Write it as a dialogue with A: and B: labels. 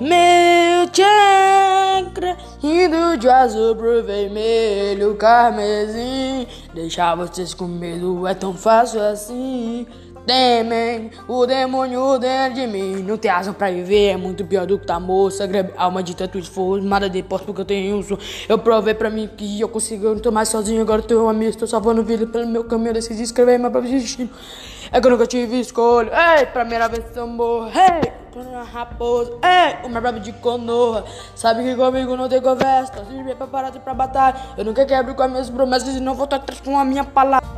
A: Meu chakra indo de azul pro vermelho, carmesim. Deixar vocês com medo é tão fácil assim. Temem o demônio dentro de mim. Não tem asa pra viver, é muito pior do que tá moça. Alma de tanto esforço, nada depois porque eu tenho um Eu provei pra mim que eu consigo, eu não tô mais sozinho. Agora eu tenho um amigo, tô salvando vida pelo meu caminho. Decidi escrever meu próprio destino. É que eu nunca tive escolha. Ei, primeira vez que eu morro. Ei, tô na raposa. Ei, o meu brabo de conoa. Sabe que comigo não tem conversa. Tô sempre preparado pra batalha. Eu nunca quebro com as minhas promessas e não vou estar atrás com a minha palavra.